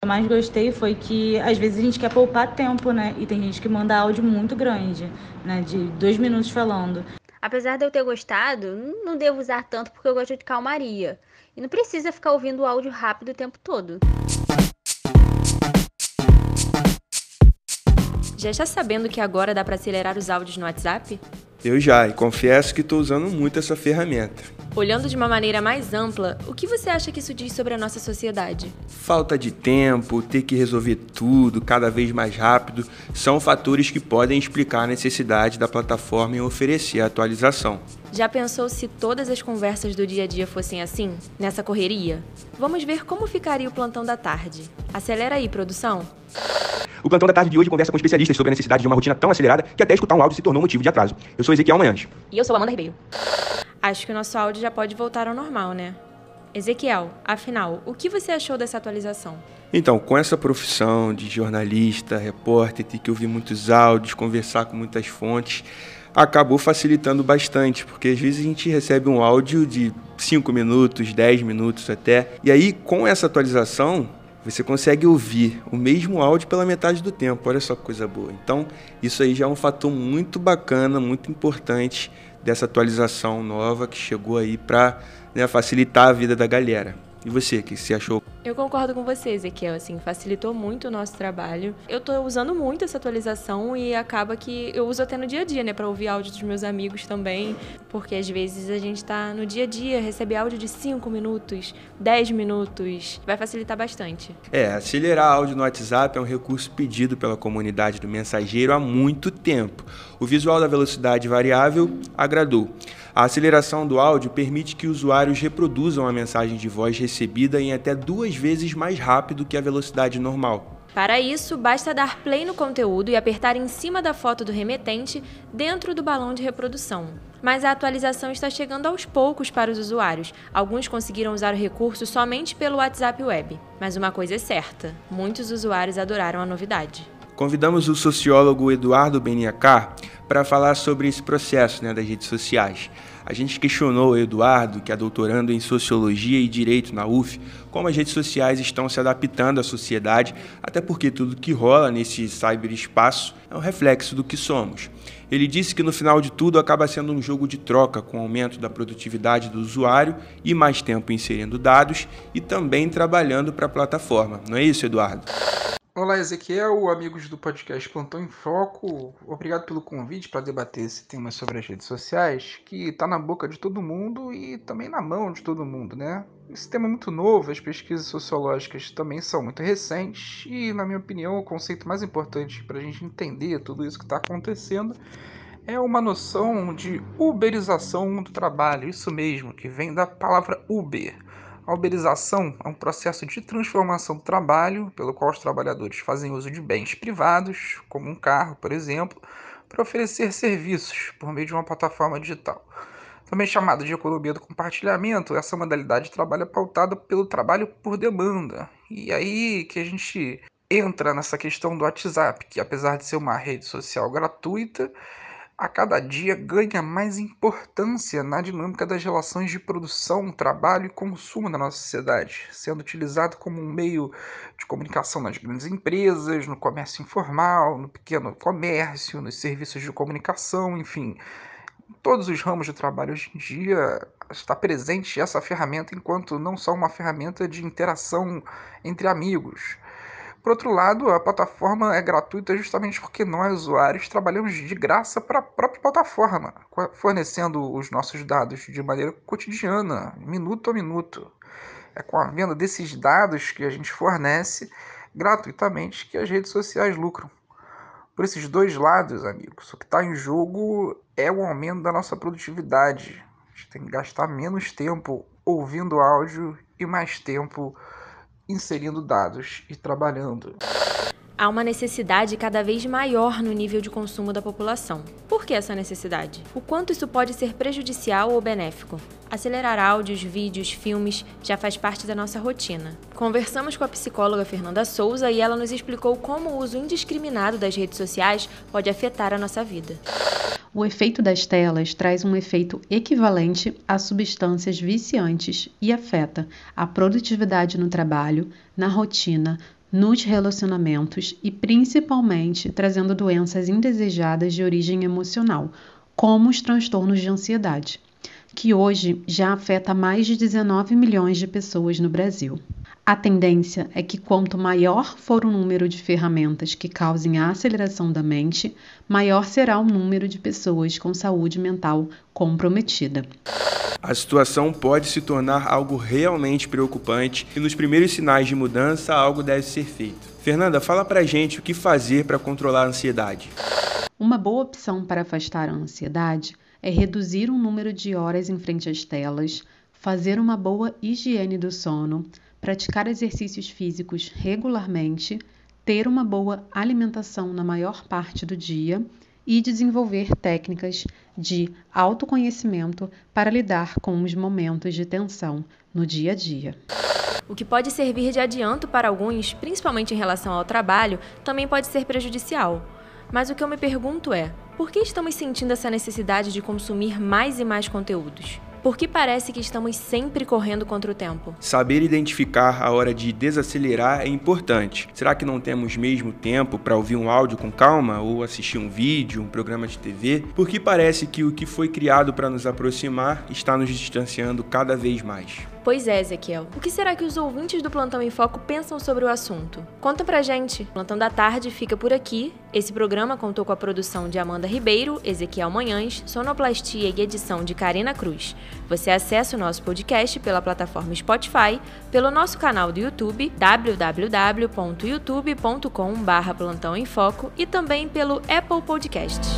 eu mais gostei foi que às vezes a gente quer poupar tempo, né? E tem gente que manda áudio muito grande, né? De dois minutos falando. Apesar de eu ter gostado, não devo usar tanto porque eu gosto de calmaria. E não precisa ficar ouvindo o áudio rápido o tempo todo. Já está sabendo que agora dá para acelerar os áudios no WhatsApp? Eu já, e confesso que estou usando muito essa ferramenta. Olhando de uma maneira mais ampla, o que você acha que isso diz sobre a nossa sociedade? Falta de tempo, ter que resolver tudo cada vez mais rápido, são fatores que podem explicar a necessidade da plataforma em oferecer a atualização. Já pensou se todas as conversas do dia a dia fossem assim, nessa correria? Vamos ver como ficaria o plantão da tarde. Acelera aí, produção. O plantão da tarde de hoje conversa com especialistas sobre a necessidade de uma rotina tão acelerada que até escutar um áudio se tornou motivo de atraso. Eu sou Ezequiel Manhães. E eu sou Amanda Ribeiro. Acho que o nosso áudio já pode voltar ao normal, né? Ezequiel, afinal, o que você achou dessa atualização? Então, com essa profissão de jornalista, repórter, ter que ouvir muitos áudios, conversar com muitas fontes, acabou facilitando bastante, porque às vezes a gente recebe um áudio de 5 minutos, 10 minutos até, e aí com essa atualização você consegue ouvir o mesmo áudio pela metade do tempo. Olha só que coisa boa. Então, isso aí já é um fator muito bacana, muito importante dessa atualização nova que chegou aí para né, facilitar a vida da galera. E você, o que você achou? Eu concordo com você, Ezequiel, assim, facilitou muito o nosso trabalho. Eu tô usando muito essa atualização e acaba que eu uso até no dia a dia, né, para ouvir áudio dos meus amigos também, porque às vezes a gente tá no dia a dia, recebe áudio de 5 minutos, 10 minutos, vai facilitar bastante. É, acelerar áudio no WhatsApp é um recurso pedido pela comunidade do mensageiro há muito tempo. O visual da velocidade variável agradou. A aceleração do áudio permite que usuários reproduzam a mensagem de voz recebida em até duas vezes mais rápido que a velocidade normal. Para isso, basta dar play no conteúdo e apertar em cima da foto do remetente dentro do balão de reprodução. Mas a atualização está chegando aos poucos para os usuários. Alguns conseguiram usar o recurso somente pelo WhatsApp Web. Mas uma coisa é certa: muitos usuários adoraram a novidade. Convidamos o sociólogo Eduardo Beniacar para falar sobre esse processo né, das redes sociais. A gente questionou o Eduardo, que é doutorando em Sociologia e Direito na UF, como as redes sociais estão se adaptando à sociedade, até porque tudo que rola nesse cyberespaço é um reflexo do que somos. Ele disse que no final de tudo acaba sendo um jogo de troca com aumento da produtividade do usuário e mais tempo inserindo dados e também trabalhando para a plataforma. Não é isso, Eduardo? Olá, Ezequiel, amigos do podcast Plantão em Foco. Obrigado pelo convite para debater esse tema sobre as redes sociais, que está na boca de todo mundo e também na mão de todo mundo, né? Esse tema é muito novo, as pesquisas sociológicas também são muito recentes e, na minha opinião, o conceito mais importante para a gente entender tudo isso que está acontecendo é uma noção de uberização do trabalho, isso mesmo, que vem da palavra Uber a uberização é um processo de transformação do trabalho, pelo qual os trabalhadores fazem uso de bens privados, como um carro, por exemplo, para oferecer serviços por meio de uma plataforma digital. Também chamada de economia do compartilhamento, essa modalidade de trabalho é pautada pelo trabalho por demanda. E aí que a gente entra nessa questão do WhatsApp, que apesar de ser uma rede social gratuita, a cada dia ganha mais importância na dinâmica das relações de produção, trabalho e consumo da nossa sociedade, sendo utilizado como um meio de comunicação nas grandes empresas, no comércio informal, no pequeno comércio, nos serviços de comunicação, enfim. Em todos os ramos de trabalho hoje em dia está presente essa ferramenta enquanto não só uma ferramenta de interação entre amigos, por outro lado, a plataforma é gratuita justamente porque nós, usuários, trabalhamos de graça para a própria plataforma, fornecendo os nossos dados de maneira cotidiana, minuto a minuto. É com a venda desses dados que a gente fornece gratuitamente que as redes sociais lucram. Por esses dois lados, amigos, o que está em jogo é o aumento da nossa produtividade. A gente tem que gastar menos tempo ouvindo áudio e mais tempo inserindo dados e trabalhando. Há uma necessidade cada vez maior no nível de consumo da população. Por que essa necessidade? O quanto isso pode ser prejudicial ou benéfico? Acelerar áudios, vídeos, filmes já faz parte da nossa rotina. Conversamos com a psicóloga Fernanda Souza e ela nos explicou como o uso indiscriminado das redes sociais pode afetar a nossa vida. O efeito das telas traz um efeito equivalente a substâncias viciantes e afeta a produtividade no trabalho, na rotina, nos relacionamentos e principalmente trazendo doenças indesejadas de origem emocional, como os transtornos de ansiedade, que hoje já afeta mais de 19 milhões de pessoas no Brasil. A tendência é que quanto maior for o número de ferramentas que causem a aceleração da mente, maior será o número de pessoas com saúde mental comprometida. A situação pode se tornar algo realmente preocupante e nos primeiros sinais de mudança algo deve ser feito. Fernanda, fala pra gente o que fazer para controlar a ansiedade. Uma boa opção para afastar a ansiedade é reduzir o número de horas em frente às telas, fazer uma boa higiene do sono, praticar exercícios físicos regularmente, ter uma boa alimentação na maior parte do dia e desenvolver técnicas de autoconhecimento para lidar com os momentos de tensão no dia a dia. O que pode servir de adianto para alguns, principalmente em relação ao trabalho, também pode ser prejudicial. Mas o que eu me pergunto é: por que estamos sentindo essa necessidade de consumir mais e mais conteúdos? Por que parece que estamos sempre correndo contra o tempo? Saber identificar a hora de desacelerar é importante. Será que não temos mesmo tempo para ouvir um áudio com calma ou assistir um vídeo, um programa de TV? Porque parece que o que foi criado para nos aproximar está nos distanciando cada vez mais. Pois é, Ezequiel. O que será que os ouvintes do Plantão em Foco pensam sobre o assunto? Conta pra gente. Plantão da Tarde fica por aqui. Esse programa contou com a produção de Amanda Ribeiro, Ezequiel Manhães, sonoplastia e edição de Karina Cruz. Você acessa o nosso podcast pela plataforma Spotify, pelo nosso canal do YouTube, www.youtube.com.br Plantão em Foco e também pelo Apple Podcasts.